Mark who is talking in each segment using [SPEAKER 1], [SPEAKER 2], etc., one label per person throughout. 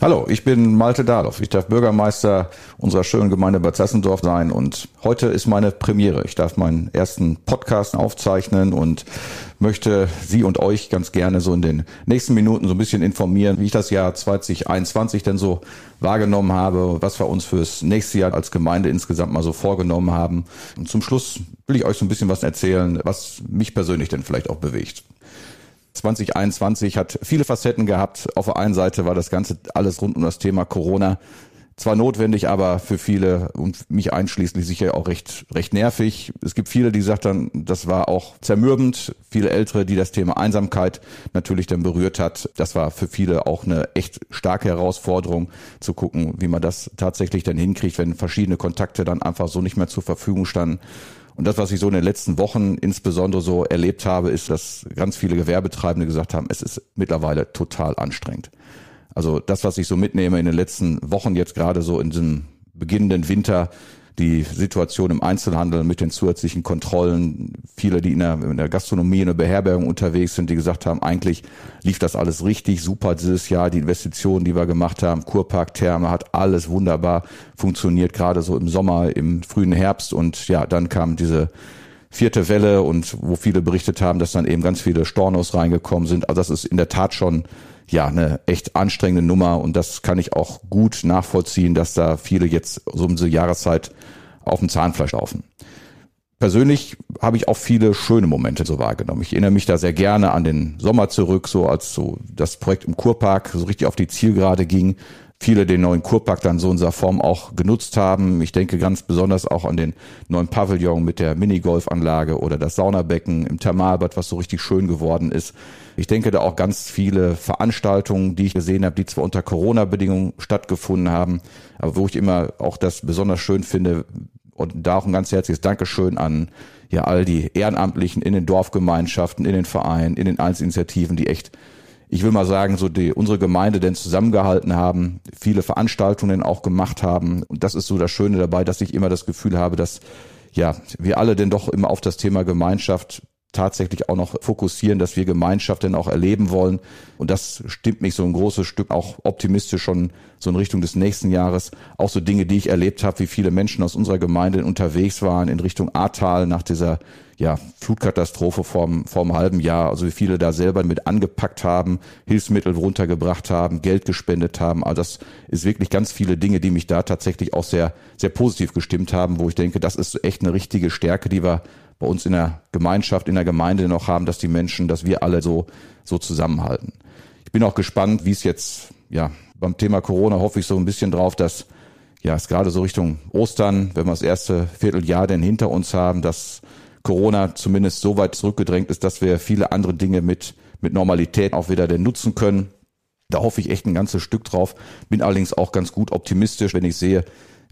[SPEAKER 1] Hallo, ich bin Malte Dahloff. Ich darf Bürgermeister unserer schönen Gemeinde Bad Sassendorf sein und heute ist meine Premiere. Ich darf meinen ersten Podcast aufzeichnen und möchte Sie und euch ganz gerne so in den nächsten Minuten so ein bisschen informieren, wie ich das Jahr 2021 denn so wahrgenommen habe, was wir uns fürs nächste Jahr als Gemeinde insgesamt mal so vorgenommen haben. Und zum Schluss will ich euch so ein bisschen was erzählen, was mich persönlich denn vielleicht auch bewegt. 2021 hat viele Facetten gehabt. Auf der einen Seite war das Ganze alles rund um das Thema Corona zwar notwendig, aber für viele und mich einschließlich sicher auch recht, recht nervig. Es gibt viele, die gesagt haben, das war auch zermürbend. Viele Ältere, die das Thema Einsamkeit natürlich dann berührt hat. Das war für viele auch eine echt starke Herausforderung zu gucken, wie man das tatsächlich dann hinkriegt, wenn verschiedene Kontakte dann einfach so nicht mehr zur Verfügung standen. Und das, was ich so in den letzten Wochen insbesondere so erlebt habe, ist, dass ganz viele Gewerbetreibende gesagt haben, es ist mittlerweile total anstrengend. Also das, was ich so mitnehme in den letzten Wochen jetzt gerade so in diesem beginnenden Winter, die Situation im Einzelhandel mit den zusätzlichen Kontrollen, viele, die in der, in der Gastronomie, in der Beherbergung unterwegs sind, die gesagt haben, eigentlich lief das alles richtig, super dieses Jahr, die Investitionen, die wir gemacht haben, Kurpark, Therme, hat alles wunderbar funktioniert, gerade so im Sommer, im frühen Herbst und ja, dann kam diese vierte Welle und wo viele berichtet haben, dass dann eben ganz viele Stornos reingekommen sind. Also das ist in der Tat schon ja eine echt anstrengende Nummer und das kann ich auch gut nachvollziehen, dass da viele jetzt so um diese Jahreszeit auf dem Zahnfleisch laufen. Persönlich habe ich auch viele schöne Momente so wahrgenommen. Ich erinnere mich da sehr gerne an den Sommer zurück, so als so das Projekt im Kurpark so richtig auf die Zielgerade ging viele den neuen Kurpark dann so in dieser Form auch genutzt haben. Ich denke ganz besonders auch an den neuen Pavillon mit der Minigolfanlage oder das Saunabecken im Thermalbad, was so richtig schön geworden ist. Ich denke da auch ganz viele Veranstaltungen, die ich gesehen habe, die zwar unter Corona-Bedingungen stattgefunden haben, aber wo ich immer auch das besonders schön finde und da auch ein ganz herzliches Dankeschön an ja all die Ehrenamtlichen in den Dorfgemeinschaften, in den Vereinen, in den Einzelinitiativen, die echt ich will mal sagen, so die unsere Gemeinde denn zusammengehalten haben, viele Veranstaltungen auch gemacht haben. Und das ist so das Schöne dabei, dass ich immer das Gefühl habe, dass ja, wir alle denn doch immer auf das Thema Gemeinschaft tatsächlich auch noch fokussieren, dass wir Gemeinschaft denn auch erleben wollen. Und das stimmt mich so ein großes Stück auch optimistisch schon so in Richtung des nächsten Jahres. Auch so Dinge, die ich erlebt habe, wie viele Menschen aus unserer Gemeinde unterwegs waren in Richtung Ahrtal nach dieser ja, Flutkatastrophe vorm, vorm halben Jahr. Also wie viele da selber mit angepackt haben, Hilfsmittel runtergebracht haben, Geld gespendet haben. Also das ist wirklich ganz viele Dinge, die mich da tatsächlich auch sehr, sehr positiv gestimmt haben, wo ich denke, das ist echt eine richtige Stärke, die wir bei uns in der Gemeinschaft, in der Gemeinde noch haben, dass die Menschen, dass wir alle so, so zusammenhalten. Ich bin auch gespannt, wie es jetzt, ja, beim Thema Corona hoffe ich so ein bisschen drauf, dass ja, es gerade so Richtung Ostern, wenn wir das erste Vierteljahr denn hinter uns haben, dass Corona zumindest so weit zurückgedrängt ist, dass wir viele andere Dinge mit, mit Normalität auch wieder denn nutzen können. Da hoffe ich echt ein ganzes Stück drauf. Bin allerdings auch ganz gut optimistisch, wenn ich sehe,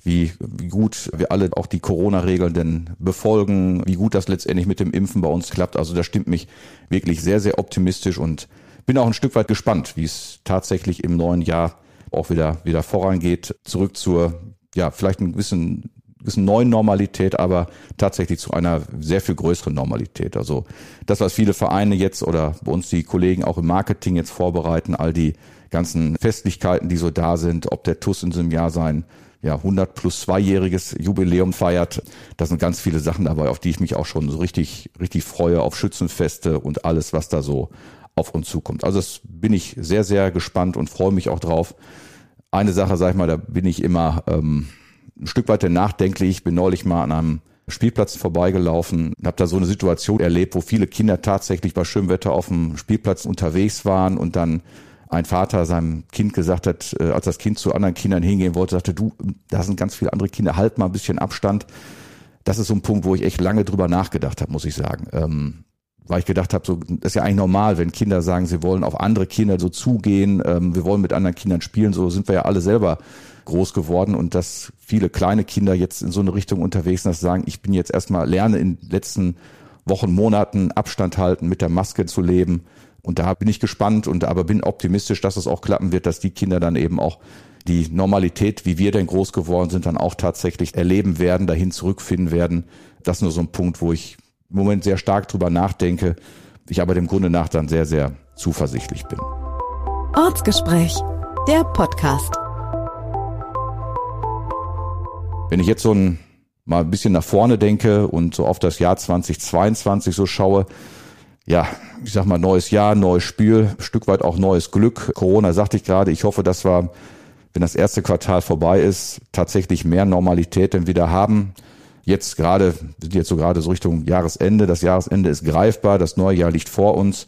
[SPEAKER 1] wie, gut wir alle auch die Corona-Regeln denn befolgen, wie gut das letztendlich mit dem Impfen bei uns klappt. Also das stimmt mich wirklich sehr, sehr optimistisch und bin auch ein Stück weit gespannt, wie es tatsächlich im neuen Jahr auch wieder, wieder vorangeht. Zurück zur, ja, vielleicht ein gewissen, gewissen neuen Normalität, aber tatsächlich zu einer sehr viel größeren Normalität. Also das, was viele Vereine jetzt oder bei uns die Kollegen auch im Marketing jetzt vorbereiten, all die ganzen Festlichkeiten, die so da sind, ob der TUS in diesem Jahr sein ja, 100 plus zweijähriges Jubiläum feiert. Da sind ganz viele Sachen dabei, auf die ich mich auch schon so richtig, richtig freue, auf Schützenfeste und alles, was da so auf uns zukommt. Also das bin ich sehr, sehr gespannt und freue mich auch drauf. Eine Sache, sag ich mal, da bin ich immer ähm, ein Stück weiter nachdenklich. Ich bin neulich mal an einem Spielplatz vorbeigelaufen und habe da so eine Situation erlebt, wo viele Kinder tatsächlich bei schönem Wetter auf dem Spielplatz unterwegs waren und dann ein Vater seinem Kind gesagt hat, äh, als das Kind zu anderen Kindern hingehen wollte, sagte, du, da sind ganz viele andere Kinder, halt mal ein bisschen Abstand. Das ist so ein Punkt, wo ich echt lange drüber nachgedacht habe, muss ich sagen. Ähm, weil ich gedacht habe, so das ist ja eigentlich normal, wenn Kinder sagen, sie wollen auf andere Kinder so zugehen, ähm, wir wollen mit anderen Kindern spielen, so sind wir ja alle selber groß geworden und dass viele kleine Kinder jetzt in so eine Richtung unterwegs sind, dass sie sagen, ich bin jetzt erstmal lerne in den letzten Wochen, Monaten Abstand halten, mit der Maske zu leben. Und da bin ich gespannt und aber bin optimistisch, dass es auch klappen wird, dass die Kinder dann eben auch die Normalität, wie wir denn groß geworden sind, dann auch tatsächlich erleben werden, dahin zurückfinden werden. Das ist nur so ein Punkt, wo ich im Moment sehr stark drüber nachdenke, ich aber dem Grunde nach dann sehr, sehr zuversichtlich bin.
[SPEAKER 2] Ortsgespräch, der Podcast.
[SPEAKER 1] Wenn ich jetzt so ein, mal ein bisschen nach vorne denke und so auf das Jahr 2022 so schaue, ja, ich sag mal, neues Jahr, neues Spiel, Stück weit auch neues Glück. Corona sagte ich gerade, ich hoffe, dass wir, wenn das erste Quartal vorbei ist, tatsächlich mehr Normalität denn wieder haben. Jetzt gerade, sind jetzt so gerade so Richtung Jahresende. Das Jahresende ist greifbar. Das neue Jahr liegt vor uns.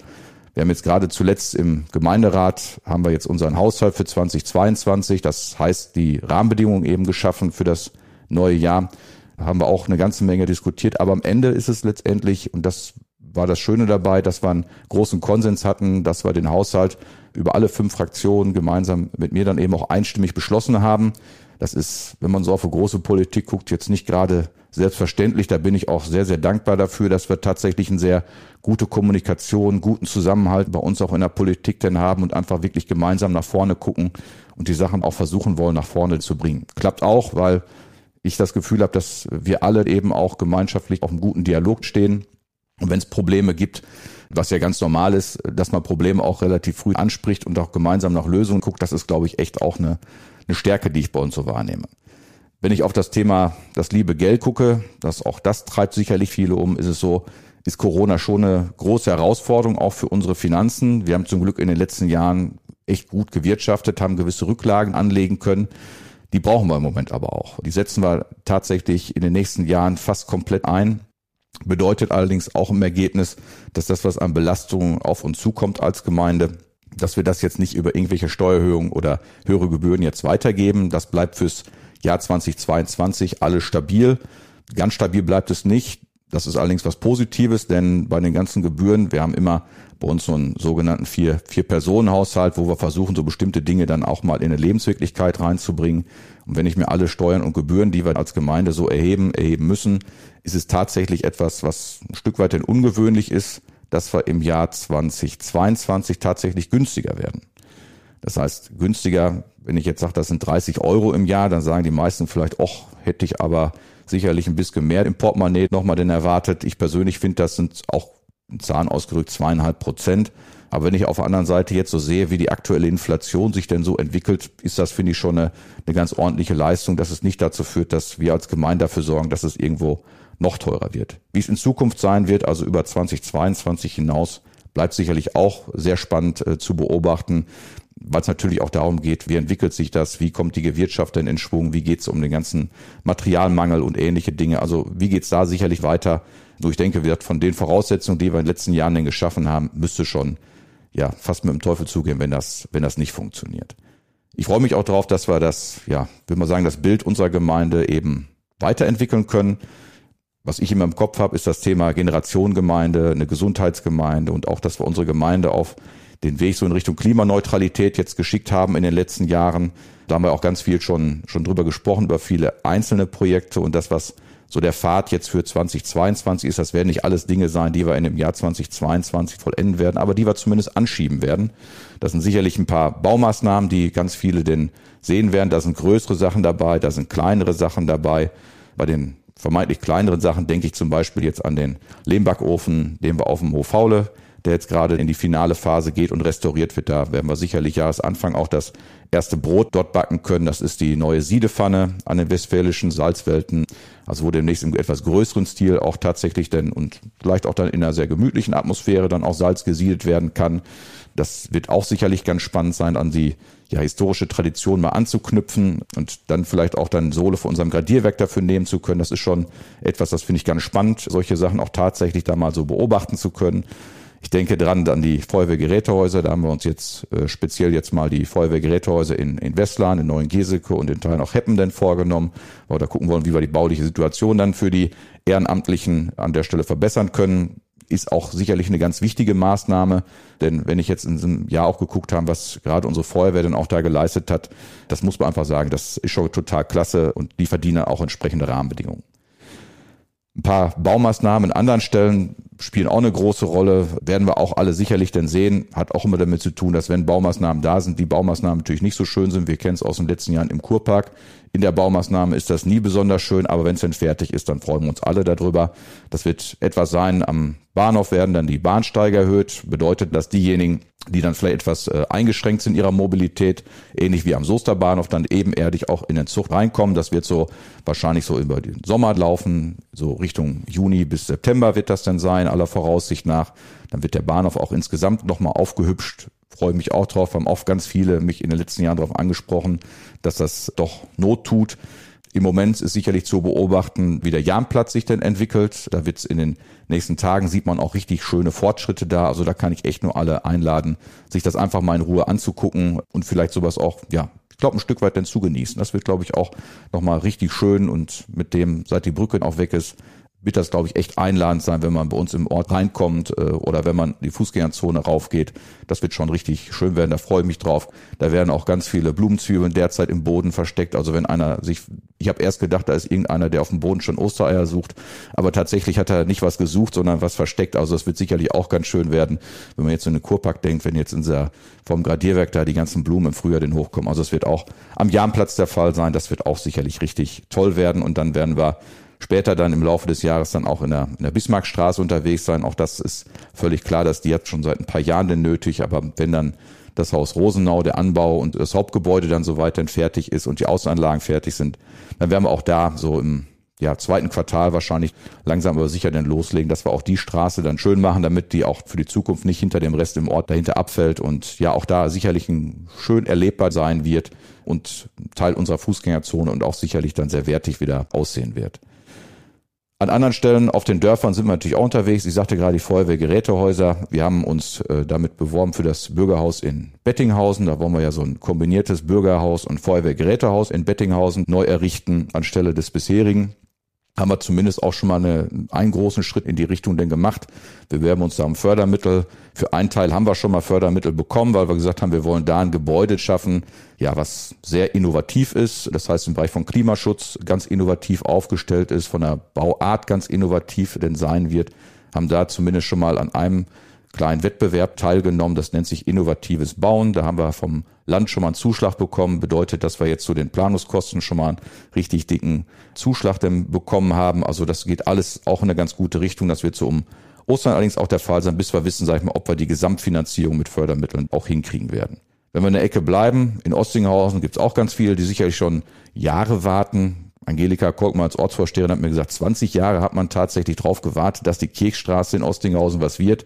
[SPEAKER 1] Wir haben jetzt gerade zuletzt im Gemeinderat haben wir jetzt unseren Haushalt für 2022. Das heißt, die Rahmenbedingungen eben geschaffen für das neue Jahr. Da haben wir auch eine ganze Menge diskutiert. Aber am Ende ist es letztendlich, und das war das Schöne dabei, dass wir einen großen Konsens hatten, dass wir den Haushalt über alle fünf Fraktionen gemeinsam mit mir dann eben auch einstimmig beschlossen haben. Das ist, wenn man so auf eine große Politik guckt, jetzt nicht gerade selbstverständlich. Da bin ich auch sehr, sehr dankbar dafür, dass wir tatsächlich eine sehr gute Kommunikation, guten Zusammenhalt bei uns auch in der Politik denn haben und einfach wirklich gemeinsam nach vorne gucken und die Sachen auch versuchen wollen, nach vorne zu bringen. Klappt auch, weil ich das Gefühl habe, dass wir alle eben auch gemeinschaftlich auf einem guten Dialog stehen. Und wenn es Probleme gibt, was ja ganz normal ist, dass man Probleme auch relativ früh anspricht und auch gemeinsam nach Lösungen guckt, das ist, glaube ich, echt auch eine, eine Stärke, die ich bei uns so wahrnehme. Wenn ich auf das Thema das liebe Geld gucke, das auch das treibt sicherlich viele um, ist es so, ist Corona schon eine große Herausforderung auch für unsere Finanzen. Wir haben zum Glück in den letzten Jahren echt gut gewirtschaftet, haben gewisse Rücklagen anlegen können. Die brauchen wir im Moment aber auch. Die setzen wir tatsächlich in den nächsten Jahren fast komplett ein. Bedeutet allerdings auch im Ergebnis, dass das, was an Belastungen auf uns zukommt als Gemeinde, dass wir das jetzt nicht über irgendwelche Steuererhöhungen oder höhere Gebühren jetzt weitergeben. Das bleibt fürs Jahr 2022 alles stabil. Ganz stabil bleibt es nicht. Das ist allerdings was Positives, denn bei den ganzen Gebühren, wir haben immer bei uns so einen sogenannten vier, vier Personen Haushalt, wo wir versuchen, so bestimmte Dinge dann auch mal in eine Lebenswirklichkeit reinzubringen. Und wenn ich mir alle Steuern und Gebühren, die wir als Gemeinde so erheben, erheben müssen, ist es tatsächlich etwas, was ein Stück weit ungewöhnlich ist, dass wir im Jahr 2022 tatsächlich günstiger werden. Das heißt, günstiger, wenn ich jetzt sage, das sind 30 Euro im Jahr, dann sagen die meisten vielleicht, ach, hätte ich aber sicherlich ein bisschen mehr im Portemonnaie nochmal denn erwartet. Ich persönlich finde, das sind auch in Zahlen ausgedrückt zweieinhalb Prozent. Aber wenn ich auf der anderen Seite jetzt so sehe, wie die aktuelle Inflation sich denn so entwickelt, ist das, finde ich, schon eine, eine ganz ordentliche Leistung, dass es nicht dazu führt, dass wir als Gemeinde dafür sorgen, dass es irgendwo noch teurer wird. Wie es in Zukunft sein wird, also über 2022 hinaus, bleibt sicherlich auch sehr spannend äh, zu beobachten weil es natürlich auch darum geht, wie entwickelt sich das, wie kommt die Gewirtschaft denn in Schwung, wie geht es um den ganzen Materialmangel und ähnliche Dinge. Also wie geht es da sicherlich weiter? So, ich denke, wird von den Voraussetzungen, die wir in den letzten Jahren denn geschaffen haben, müsste schon ja fast mit dem Teufel zugehen, wenn das, wenn das nicht funktioniert. Ich freue mich auch darauf, dass wir das, ja, würde man sagen, das Bild unserer Gemeinde eben weiterentwickeln können. Was ich immer im Kopf habe, ist das Thema Generationengemeinde, eine Gesundheitsgemeinde und auch, dass wir unsere Gemeinde auf den Weg so in Richtung Klimaneutralität jetzt geschickt haben in den letzten Jahren. Da haben wir auch ganz viel schon, schon drüber gesprochen, über viele einzelne Projekte und das, was so der Pfad jetzt für 2022 ist, das werden nicht alles Dinge sein, die wir in dem Jahr 2022 vollenden werden, aber die wir zumindest anschieben werden. Das sind sicherlich ein paar Baumaßnahmen, die ganz viele denn sehen werden. Da sind größere Sachen dabei, da sind kleinere Sachen dabei. Bei den vermeintlich kleineren Sachen denke ich zum Beispiel jetzt an den Lehmbackofen, den wir auf dem Hof Faule der jetzt gerade in die finale Phase geht und restauriert wird. Da werden wir sicherlich Jahresanfang auch das erste Brot dort backen können. Das ist die neue Siedepfanne an den westfälischen Salzwelten. Also wo demnächst im etwas größeren Stil auch tatsächlich denn und vielleicht auch dann in einer sehr gemütlichen Atmosphäre dann auch Salz gesiedelt werden kann. Das wird auch sicherlich ganz spannend sein, an die ja, historische Tradition mal anzuknüpfen und dann vielleicht auch dann Sohle von unserem Gradierwerk dafür nehmen zu können. Das ist schon etwas, das finde ich ganz spannend, solche Sachen auch tatsächlich da mal so beobachten zu können. Ich denke dran an die Feuerwehrgerätehäuser. Da haben wir uns jetzt äh, speziell jetzt mal die Feuerwehrgerätehäuser in, in Westland, in Neuengeseke und in Teilen auch Heppen denn vorgenommen, weil wir da gucken wollen, wie wir die bauliche Situation dann für die Ehrenamtlichen an der Stelle verbessern können. ist auch sicherlich eine ganz wichtige Maßnahme. Denn wenn ich jetzt in diesem Jahr auch geguckt habe, was gerade unsere Feuerwehr dann auch da geleistet hat, das muss man einfach sagen, das ist schon total klasse und die verdienen auch entsprechende Rahmenbedingungen. Ein paar Baumaßnahmen an anderen Stellen spielen auch eine große Rolle, werden wir auch alle sicherlich denn sehen. Hat auch immer damit zu tun, dass wenn Baumaßnahmen da sind, die Baumaßnahmen natürlich nicht so schön sind. Wir kennen es aus den letzten Jahren im Kurpark. In der Baumaßnahme ist das nie besonders schön, aber wenn es dann fertig ist, dann freuen wir uns alle darüber. Das wird etwas sein. Am Bahnhof werden dann die Bahnsteige erhöht. Bedeutet, dass diejenigen, die dann vielleicht etwas äh, eingeschränkt sind in ihrer Mobilität, ähnlich wie am Soesterbahnhof, dann ebenerdig auch in den Zug reinkommen. Das wird so wahrscheinlich so über den Sommer laufen, so Richtung Juni bis September wird das dann sein, aller Voraussicht nach. Dann wird der Bahnhof auch insgesamt nochmal aufgehübscht. Freue mich auch drauf, haben auch ganz viele mich in den letzten Jahren darauf angesprochen, dass das doch Not tut. Im Moment ist sicherlich zu beobachten, wie der Jahnplatz sich denn entwickelt. Da wird es in den nächsten Tagen sieht man auch richtig schöne Fortschritte da. Also da kann ich echt nur alle einladen, sich das einfach mal in Ruhe anzugucken und vielleicht sowas auch, ja, ich glaube, ein Stück weit dann zu genießen. Das wird, glaube ich, auch nochmal richtig schön und mit dem, seit die Brücke auch weg ist, wird das, glaube ich, echt einladend sein, wenn man bei uns im Ort reinkommt äh, oder wenn man die Fußgängerzone raufgeht. Das wird schon richtig schön werden, da freue ich mich drauf. Da werden auch ganz viele Blumenzwiebeln derzeit im Boden versteckt. Also wenn einer sich, ich habe erst gedacht, da ist irgendeiner, der auf dem Boden schon Ostereier sucht, aber tatsächlich hat er nicht was gesucht, sondern was versteckt. Also das wird sicherlich auch ganz schön werden, wenn man jetzt in den Kurpark denkt, wenn jetzt in dieser vom Gradierwerk da die ganzen Blumen im Frühjahr den hochkommen. Also es wird auch am Jahnplatz der Fall sein. Das wird auch sicherlich richtig toll werden und dann werden wir später dann im Laufe des Jahres dann auch in der, in der Bismarckstraße unterwegs sein. Auch das ist völlig klar, dass die jetzt schon seit ein paar Jahren denn nötig, aber wenn dann das Haus Rosenau, der Anbau und das Hauptgebäude dann so weiterhin fertig ist und die Außenanlagen fertig sind, dann werden wir auch da so im ja, zweiten Quartal wahrscheinlich langsam aber sicher dann loslegen, dass wir auch die Straße dann schön machen, damit die auch für die Zukunft nicht hinter dem Rest im Ort dahinter abfällt und ja auch da sicherlich ein schön erlebbar sein wird und Teil unserer Fußgängerzone und auch sicherlich dann sehr wertig wieder aussehen wird. An anderen Stellen auf den Dörfern sind wir natürlich auch unterwegs. Ich sagte gerade die Feuerwehrgerätehäuser. Wir haben uns äh, damit beworben für das Bürgerhaus in Bettinghausen. Da wollen wir ja so ein kombiniertes Bürgerhaus und Feuerwehrgerätehaus in Bettinghausen neu errichten anstelle des bisherigen haben wir zumindest auch schon mal eine, einen großen Schritt in die Richtung denn gemacht. Wir werben uns da um Fördermittel. Für einen Teil haben wir schon mal Fördermittel bekommen, weil wir gesagt haben, wir wollen da ein Gebäude schaffen, ja, was sehr innovativ ist. Das heißt, im Bereich von Klimaschutz ganz innovativ aufgestellt ist, von der Bauart ganz innovativ denn sein wird. Haben da zumindest schon mal an einem kleinen Wettbewerb teilgenommen. Das nennt sich innovatives Bauen. Da haben wir vom Land schon mal einen Zuschlag bekommen. Bedeutet, dass wir jetzt zu den Planungskosten schon mal einen richtig dicken Zuschlag bekommen haben. Also das geht alles auch in eine ganz gute Richtung. Das wird so um Ostern allerdings auch der Fall sein, bis wir wissen, sag ich mal, ob wir die Gesamtfinanzierung mit Fördermitteln auch hinkriegen werden. Wenn wir in der Ecke bleiben, in Ostinghausen gibt es auch ganz viele, die sicherlich schon Jahre warten. Angelika Kolkmann als Ortsvorsteherin hat mir gesagt, 20 Jahre hat man tatsächlich drauf gewartet, dass die Kirchstraße in Ostinghausen was wird.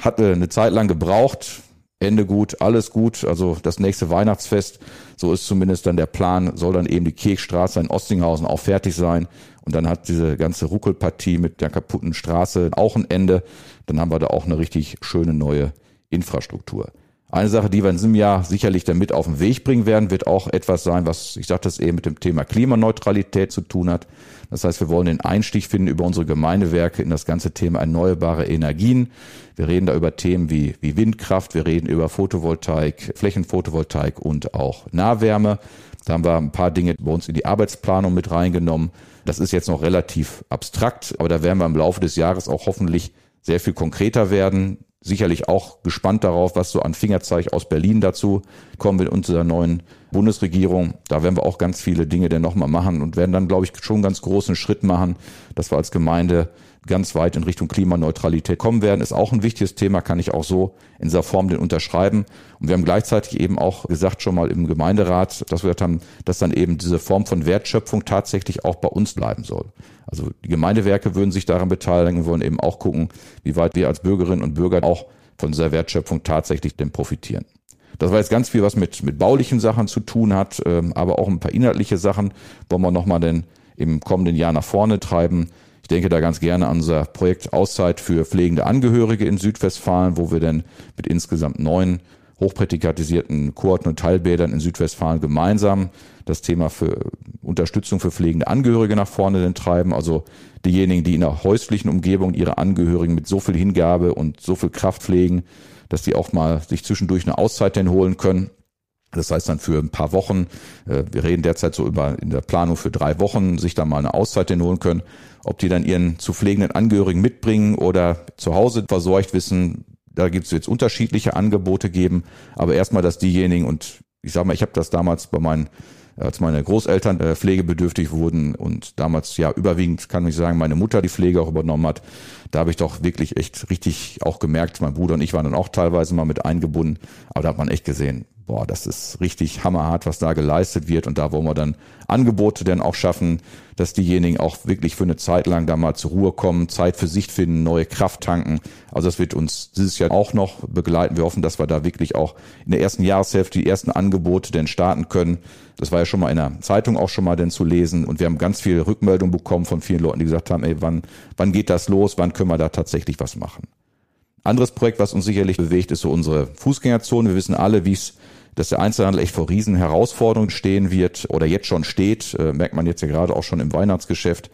[SPEAKER 1] Hatte eine Zeit lang gebraucht. Ende gut, alles gut. Also das nächste Weihnachtsfest, so ist zumindest dann der Plan, soll dann eben die Kirchstraße in Ostinghausen auch fertig sein. Und dann hat diese ganze Ruckelpartie mit der kaputten Straße auch ein Ende. Dann haben wir da auch eine richtig schöne neue Infrastruktur. Eine Sache, die wir in diesem Jahr sicherlich damit auf den Weg bringen werden, wird auch etwas sein, was, ich sagte es eben, mit dem Thema Klimaneutralität zu tun hat. Das heißt, wir wollen den Einstieg finden über unsere Gemeindewerke in das ganze Thema erneuerbare Energien. Wir reden da über Themen wie, wie Windkraft, wir reden über Photovoltaik, Flächenphotovoltaik und auch Nahwärme. Da haben wir ein paar Dinge bei uns in die Arbeitsplanung mit reingenommen. Das ist jetzt noch relativ abstrakt, aber da werden wir im Laufe des Jahres auch hoffentlich sehr viel konkreter werden sicherlich auch gespannt darauf, was so an Fingerzeig aus Berlin dazu kommen wird unserer neuen Bundesregierung. Da werden wir auch ganz viele Dinge denn nochmal machen und werden dann, glaube ich, schon einen ganz großen Schritt machen, dass wir als Gemeinde ganz weit in Richtung Klimaneutralität kommen werden, ist auch ein wichtiges Thema, kann ich auch so in dieser Form den unterschreiben. Und wir haben gleichzeitig eben auch gesagt schon mal im Gemeinderat, dass wir haben, dass dann eben diese Form von Wertschöpfung tatsächlich auch bei uns bleiben soll. Also die Gemeindewerke würden sich daran beteiligen, wollen eben auch gucken, wie weit wir als Bürgerinnen und Bürger auch von dieser Wertschöpfung tatsächlich denn profitieren. Das war jetzt ganz viel, was mit, mit baulichen Sachen zu tun hat, ähm, aber auch ein paar inhaltliche Sachen wollen wir nochmal denn im kommenden Jahr nach vorne treiben denke da ganz gerne an unser Projekt Auszeit für pflegende Angehörige in Südwestfalen, wo wir dann mit insgesamt neun hochprätikatisierten Kohorten und Teilbädern in Südwestfalen gemeinsam das Thema für Unterstützung für pflegende Angehörige nach vorne denn treiben. Also diejenigen, die in der häuslichen Umgebung ihre Angehörigen mit so viel Hingabe und so viel Kraft pflegen, dass die auch mal sich zwischendurch eine Auszeit denn holen können. Das heißt dann für ein paar Wochen, äh, wir reden derzeit so über in der Planung für drei Wochen, sich da mal eine Auszeit denn holen können. Ob die dann ihren zu pflegenden Angehörigen mitbringen oder zu Hause versorgt wissen, da gibt es jetzt unterschiedliche Angebote geben. Aber erstmal, dass diejenigen, und ich sage mal, ich habe das damals bei meinen als meine Großeltern äh, pflegebedürftig wurden und damals ja überwiegend, kann ich sagen, meine Mutter die Pflege auch übernommen hat, da habe ich doch wirklich echt richtig auch gemerkt, mein Bruder und ich waren dann auch teilweise mal mit eingebunden, aber da hat man echt gesehen, boah, das ist richtig hammerhart, was da geleistet wird. Und da wollen wir dann Angebote denn auch schaffen, dass diejenigen auch wirklich für eine Zeit lang da mal zur Ruhe kommen, Zeit für sich finden, neue Kraft tanken. Also das wird uns dieses Jahr auch noch begleiten. Wir hoffen, dass wir da wirklich auch in der ersten Jahreshälfte die ersten Angebote denn starten können. Das war ja schon mal in der Zeitung auch schon mal denn zu lesen. Und wir haben ganz viel Rückmeldung bekommen von vielen Leuten, die gesagt haben, ey, wann, wann geht das los? Wann können wir da tatsächlich was machen? Anderes Projekt, was uns sicherlich bewegt, ist so unsere Fußgängerzone. Wir wissen alle, wie es dass der Einzelhandel echt vor riesen Herausforderungen stehen wird oder jetzt schon steht, äh, merkt man jetzt ja gerade auch schon im Weihnachtsgeschäft,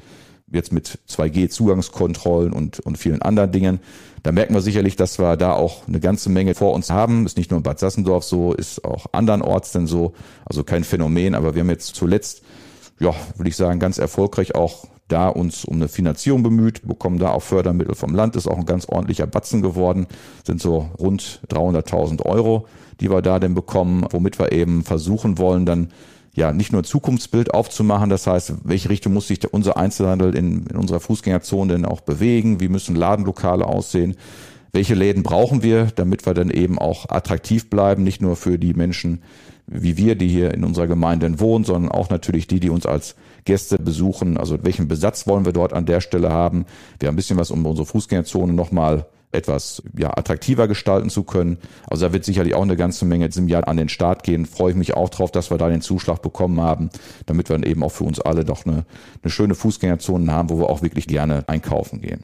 [SPEAKER 1] jetzt mit 2G-Zugangskontrollen und, und vielen anderen Dingen. Da merken wir sicherlich, dass wir da auch eine ganze Menge vor uns haben. Ist nicht nur in Bad Sassendorf so, ist auch andernorts denn so. Also kein Phänomen, aber wir haben jetzt zuletzt, ja, würde ich sagen, ganz erfolgreich auch da uns um eine Finanzierung bemüht, bekommen da auch Fördermittel vom Land, ist auch ein ganz ordentlicher Batzen geworden, sind so rund 300.000 Euro die wir da denn bekommen, womit wir eben versuchen wollen, dann ja nicht nur Zukunftsbild aufzumachen, das heißt, welche Richtung muss sich unser Einzelhandel in, in unserer Fußgängerzone denn auch bewegen, wie müssen Ladenlokale aussehen, welche Läden brauchen wir, damit wir dann eben auch attraktiv bleiben, nicht nur für die Menschen wie wir, die hier in unserer Gemeinde wohnen, sondern auch natürlich die, die uns als Gäste besuchen. Also welchen Besatz wollen wir dort an der Stelle haben? Wir haben ein bisschen was um unsere Fußgängerzone nochmal etwas ja, attraktiver gestalten zu können. Also da wird sicherlich auch eine ganze Menge jetzt im Jahr an den Start gehen. Freue ich mich auch drauf, dass wir da den Zuschlag bekommen haben, damit wir dann eben auch für uns alle doch eine, eine schöne Fußgängerzone haben, wo wir auch wirklich gerne einkaufen gehen.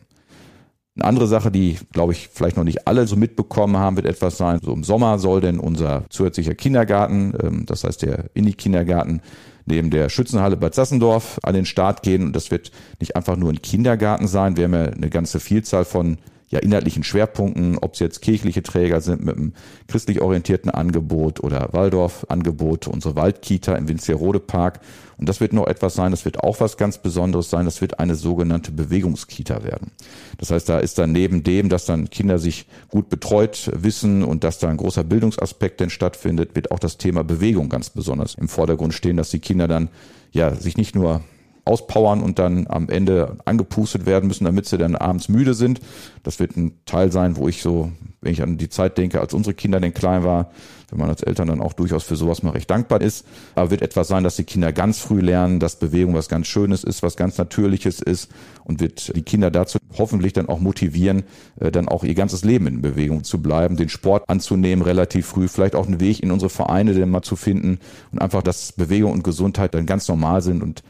[SPEAKER 1] Eine andere Sache, die, glaube ich, vielleicht noch nicht alle so mitbekommen haben, wird etwas sein. So im Sommer soll denn unser zusätzlicher Kindergarten, ähm, das heißt der Inni-Kindergarten, neben der Schützenhalle Bad Sassendorf an den Start gehen. Und das wird nicht einfach nur ein Kindergarten sein. Wir haben ja eine ganze Vielzahl von ja, inhaltlichen Schwerpunkten, ob es jetzt kirchliche Träger sind mit einem christlich orientierten Angebot oder Waldorf-Angebot, unsere Waldkita im Winzerode Park. Und das wird noch etwas sein, das wird auch was ganz Besonderes sein, das wird eine sogenannte Bewegungskita werden. Das heißt, da ist dann neben dem, dass dann Kinder sich gut betreut wissen und dass da ein großer Bildungsaspekt denn stattfindet, wird auch das Thema Bewegung ganz besonders im Vordergrund stehen, dass die Kinder dann ja sich nicht nur auspowern und dann am Ende angepustet werden müssen, damit sie dann abends müde sind. Das wird ein Teil sein, wo ich so, wenn ich an die Zeit denke, als unsere Kinder denn klein war, wenn man als Eltern dann auch durchaus für sowas mal recht dankbar ist. Aber wird etwas sein, dass die Kinder ganz früh lernen, dass Bewegung was ganz Schönes ist, was ganz Natürliches ist und wird die Kinder dazu hoffentlich dann auch motivieren, äh, dann auch ihr ganzes Leben in Bewegung zu bleiben, den Sport anzunehmen relativ früh, vielleicht auch einen Weg in unsere Vereine denn mal zu finden und einfach, dass Bewegung und Gesundheit dann ganz normal sind und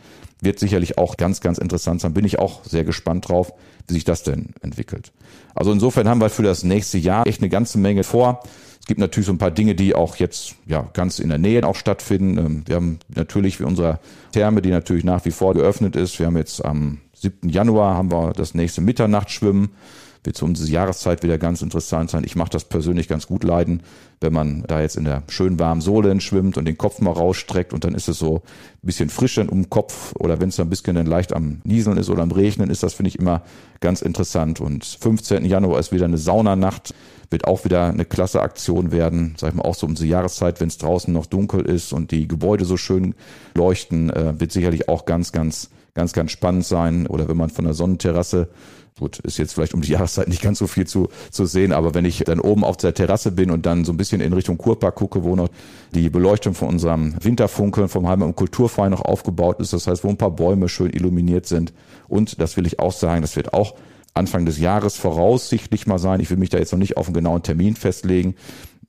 [SPEAKER 1] wird sicherlich auch ganz, ganz interessant sein. Bin ich auch sehr gespannt drauf, wie sich das denn entwickelt. Also insofern haben wir für das nächste Jahr echt eine ganze Menge vor. Es gibt natürlich so ein paar Dinge, die auch jetzt ja ganz in der Nähe auch stattfinden. Ähm, wir haben natürlich wie unsere Therme, die natürlich nach wie vor geöffnet ist. Wir haben jetzt am 7. Januar haben wir das nächste Mitternachtsschwimmen wird zu unserer Jahreszeit wieder ganz interessant sein. Ich mache das persönlich ganz gut leiden, wenn man da jetzt in der schön warmen Sohle schwimmt und den Kopf mal rausstreckt und dann ist es so ein bisschen frisch dann um den Kopf oder wenn es dann ein bisschen dann leicht am Nieseln ist oder am Regnen ist, das finde ich immer ganz interessant. Und 15. Januar ist wieder eine Saunanacht, wird auch wieder eine klasse Aktion werden, sag ich mal auch so um die Jahreszeit, wenn es draußen noch dunkel ist und die Gebäude so schön leuchten, äh, wird sicherlich auch ganz, ganz, ganz, ganz spannend sein. Oder wenn man von der Sonnenterrasse Gut, ist jetzt vielleicht um die Jahreszeit nicht ganz so viel zu, zu sehen, aber wenn ich dann oben auf der Terrasse bin und dann so ein bisschen in Richtung Kurpark gucke, wo noch die Beleuchtung von unserem Winterfunkeln vom Heimat- und Kulturverein noch aufgebaut ist, das heißt, wo ein paar Bäume schön illuminiert sind. Und das will ich auch sagen, das wird auch Anfang des Jahres voraussichtlich mal sein. Ich will mich da jetzt noch nicht auf einen genauen Termin festlegen.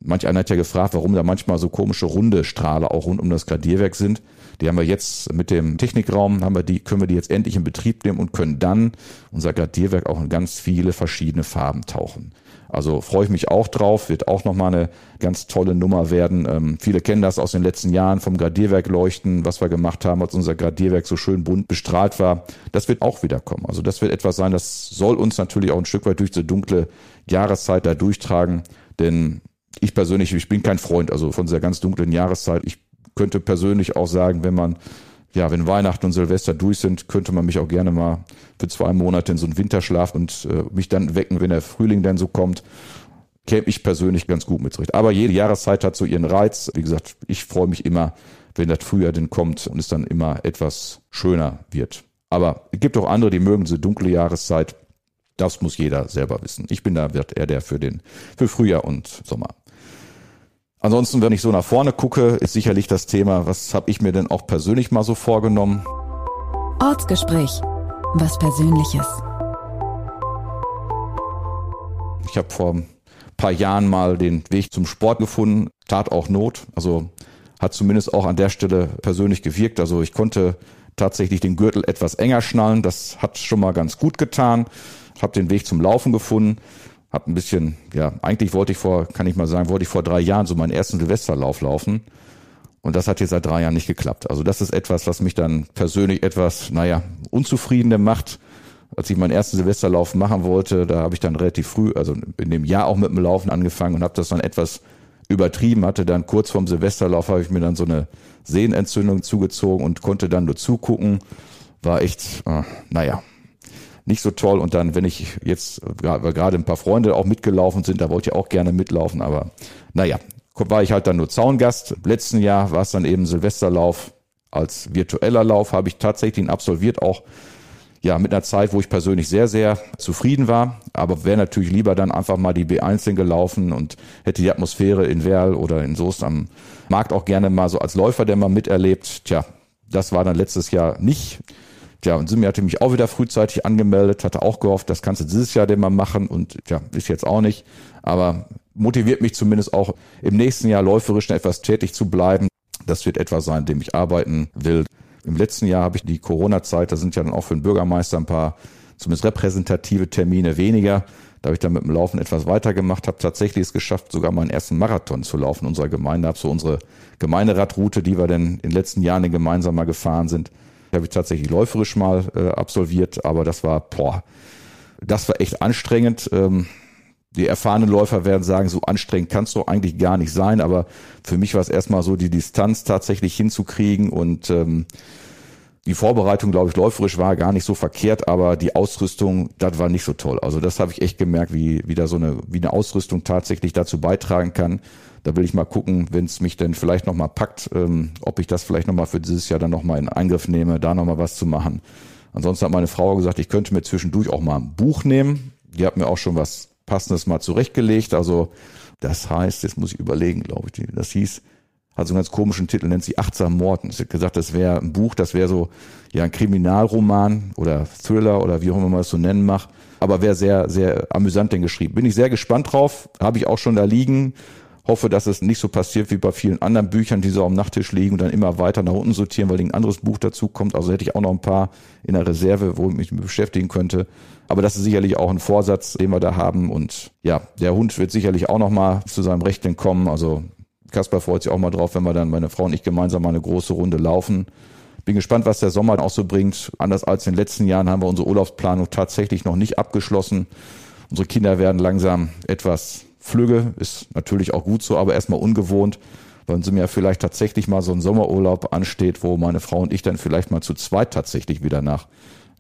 [SPEAKER 1] Manch einer hat ja gefragt, warum da manchmal so komische runde Strahle auch rund um das Gradierwerk sind. Die haben wir jetzt mit dem Technikraum, haben wir die, können wir die jetzt endlich in Betrieb nehmen und können dann unser Gradierwerk auch in ganz viele verschiedene Farben tauchen. Also freue ich mich auch drauf, wird auch nochmal eine ganz tolle Nummer werden. Ähm, viele kennen das aus den letzten Jahren vom Gradierwerk leuchten, was wir gemacht haben, als unser Gradierwerk so schön bunt bestrahlt war. Das wird auch wieder kommen. Also das wird etwas sein, das soll uns natürlich auch ein Stück weit durch die dunkle Jahreszeit da durchtragen. Denn ich persönlich, ich bin kein Freund, also von dieser ganz dunklen Jahreszeit. Ich könnte persönlich auch sagen, wenn man ja, wenn Weihnachten und Silvester durch sind, könnte man mich auch gerne mal für zwei Monate in so einen Winterschlaf und äh, mich dann wecken, wenn der Frühling dann so kommt. Käme ich persönlich ganz gut mit zurecht. Aber jede Jahreszeit hat so ihren Reiz. Wie gesagt, ich freue mich immer, wenn das Frühjahr denn kommt und es dann immer etwas schöner wird. Aber es gibt auch andere, die mögen diese dunkle Jahreszeit. Das muss jeder selber wissen. Ich bin da, wird er der für den, für Frühjahr und Sommer. Ansonsten, wenn ich so nach vorne gucke, ist sicherlich das Thema, was habe ich mir denn auch persönlich mal so vorgenommen?
[SPEAKER 2] Ortsgespräch. Was Persönliches.
[SPEAKER 1] Ich habe vor ein paar Jahren mal den Weg zum Sport gefunden, tat auch Not. Also hat zumindest auch an der Stelle persönlich gewirkt. Also ich konnte tatsächlich den Gürtel etwas enger schnallen. Das hat schon mal ganz gut getan. Habe den Weg zum Laufen gefunden hab ein bisschen, ja, eigentlich wollte ich vor, kann ich mal sagen, wollte ich vor drei Jahren so meinen ersten Silvesterlauf laufen. Und das hat jetzt seit drei Jahren nicht geklappt. Also das ist etwas, was mich dann persönlich etwas, naja, unzufriedener macht. Als ich meinen ersten Silvesterlauf machen wollte, da habe ich dann relativ früh, also in dem Jahr auch mit dem Laufen angefangen und habe das dann etwas übertrieben, hatte dann kurz vorm Silvesterlauf habe ich mir dann so eine Sehnenentzündung zugezogen und konnte dann nur zugucken. War echt, äh, naja, nicht so toll. Und dann, wenn ich jetzt, gerade ein paar Freunde auch mitgelaufen sind, da wollte ich auch gerne mitlaufen, aber naja, war ich halt dann nur Zaungast. Letzten Jahr war es dann eben Silvesterlauf als virtueller Lauf, habe ich tatsächlich ihn absolviert, auch ja, mit einer Zeit, wo ich persönlich sehr, sehr zufrieden war, aber wäre natürlich lieber dann einfach mal die B1 gelaufen und hätte die Atmosphäre in Werl oder in Soest am Markt auch gerne mal so als Läufer, der mal miterlebt. Tja, das war dann letztes Jahr nicht. Ja, und Simi hatte mich auch wieder frühzeitig angemeldet, hatte auch gehofft, das kannst du dieses Jahr denn mal machen und ja, ist jetzt auch nicht. Aber motiviert mich zumindest auch im nächsten Jahr läuferisch etwas tätig zu bleiben. Das wird etwas sein, dem ich arbeiten will. Im letzten Jahr habe ich die Corona-Zeit, da sind ja dann auch für den Bürgermeister ein paar zumindest repräsentative Termine weniger. Da habe ich dann mit dem Laufen etwas weitergemacht, habe tatsächlich es geschafft, sogar meinen ersten Marathon zu laufen unserer Gemeinde. Habe so unsere Gemeinderadroute, die wir denn in den letzten Jahren gemeinsam mal gefahren sind, habe ich tatsächlich läuferisch mal äh, absolviert, aber das war, boah, das war echt anstrengend. Ähm, die erfahrenen Läufer werden sagen, so anstrengend kannst du eigentlich gar nicht sein, aber für mich war es erstmal so, die Distanz tatsächlich hinzukriegen und ähm, die Vorbereitung, glaube ich, läuferisch war gar nicht so verkehrt, aber die Ausrüstung, das war nicht so toll. Also das habe ich echt gemerkt, wie, wie da so eine, wie eine Ausrüstung tatsächlich dazu beitragen kann, da will ich mal gucken, wenn es mich denn vielleicht nochmal packt, ähm, ob ich das vielleicht nochmal für dieses Jahr dann nochmal in Angriff nehme, da nochmal was zu machen. Ansonsten hat meine Frau gesagt, ich könnte mir zwischendurch auch mal ein Buch nehmen. Die hat mir auch schon was Passendes mal zurechtgelegt. Also das heißt, jetzt muss ich überlegen, glaube ich, das hieß, hat so einen ganz komischen Titel, nennt sie Achtsam Morden. Sie hat gesagt, das wäre ein Buch, das wäre so ja ein Kriminalroman oder Thriller oder wie auch immer man es so nennen mag. Aber wäre sehr, sehr amüsant denn geschrieben. Bin ich sehr gespannt drauf. Habe ich auch schon da liegen. Hoffe, dass es nicht so passiert wie bei vielen anderen Büchern, die so am Nachttisch liegen und dann immer weiter nach unten sortieren, weil ein anderes Buch dazu kommt. Also hätte ich auch noch ein paar in der Reserve, wo ich mich beschäftigen könnte. Aber das ist sicherlich auch ein Vorsatz, den wir da haben. Und ja, der Hund wird sicherlich auch noch mal zu seinem Recht kommen. Also Kasper freut sich auch mal drauf, wenn wir dann meine Frau und ich gemeinsam mal eine große Runde laufen. Bin gespannt, was der Sommer auch so bringt. Anders als in den letzten Jahren haben wir unsere Urlaubsplanung tatsächlich noch nicht abgeschlossen. Unsere Kinder werden langsam etwas Flüge, ist natürlich auch gut so, aber erstmal ungewohnt, weil sie mir vielleicht tatsächlich mal so ein Sommerurlaub ansteht, wo meine Frau und ich dann vielleicht mal zu zweit tatsächlich wieder nach,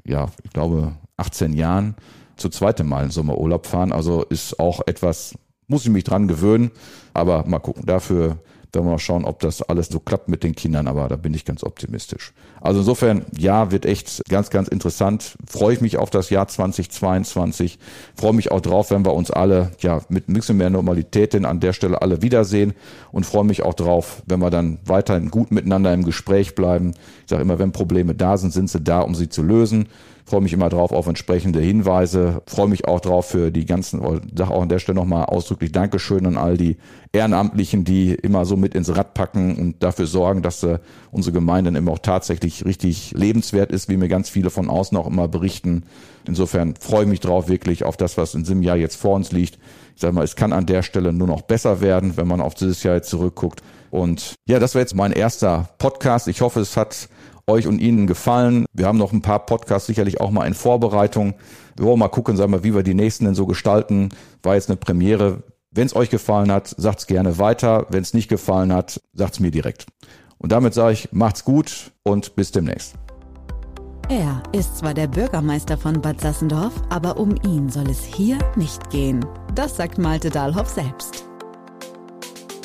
[SPEAKER 1] ja, ich glaube, 18 Jahren zu zweitem Mal einen Sommerurlaub fahren. Also ist auch etwas, muss ich mich dran gewöhnen, aber mal gucken. Dafür werden wir mal schauen, ob das alles so klappt mit den Kindern, aber da bin ich ganz optimistisch. Also insofern, ja, wird echt ganz, ganz interessant. Freue ich mich auf das Jahr 2022. Freue mich auch drauf, wenn wir uns alle, ja, mit ein bisschen mehr Normalität denn an der Stelle alle wiedersehen und freue mich auch drauf, wenn wir dann weiterhin gut miteinander im Gespräch bleiben. Ich sage immer, wenn Probleme da sind, sind sie da, um sie zu lösen. Freue mich immer drauf auf entsprechende Hinweise, freue mich auch drauf für die ganzen, sage auch an der Stelle nochmal ausdrücklich Dankeschön an all die Ehrenamtlichen, die immer so mit ins Rad packen und dafür sorgen, dass äh, unsere Gemeinde dann immer auch tatsächlich richtig lebenswert ist, wie mir ganz viele von außen auch immer berichten. Insofern freue ich mich drauf wirklich auf das, was in diesem Jahr jetzt vor uns liegt. Ich sage mal, es kann an der Stelle nur noch besser werden, wenn man auf dieses Jahr jetzt zurückguckt. Und ja, das war jetzt mein erster Podcast. Ich hoffe, es hat euch und Ihnen gefallen. Wir haben noch ein paar Podcasts sicherlich auch mal in Vorbereitung. Wir wollen mal gucken, sagen wir, wie wir die nächsten denn so gestalten. War jetzt eine Premiere. Wenn es euch gefallen hat, sagt's gerne weiter. Wenn es nicht gefallen hat, sagt's mir direkt. Und damit sage ich, macht's gut und bis demnächst.
[SPEAKER 2] Er ist zwar der Bürgermeister von Bad Sassendorf, aber um ihn soll es hier nicht gehen. Das sagt Malte Dahlhoff selbst.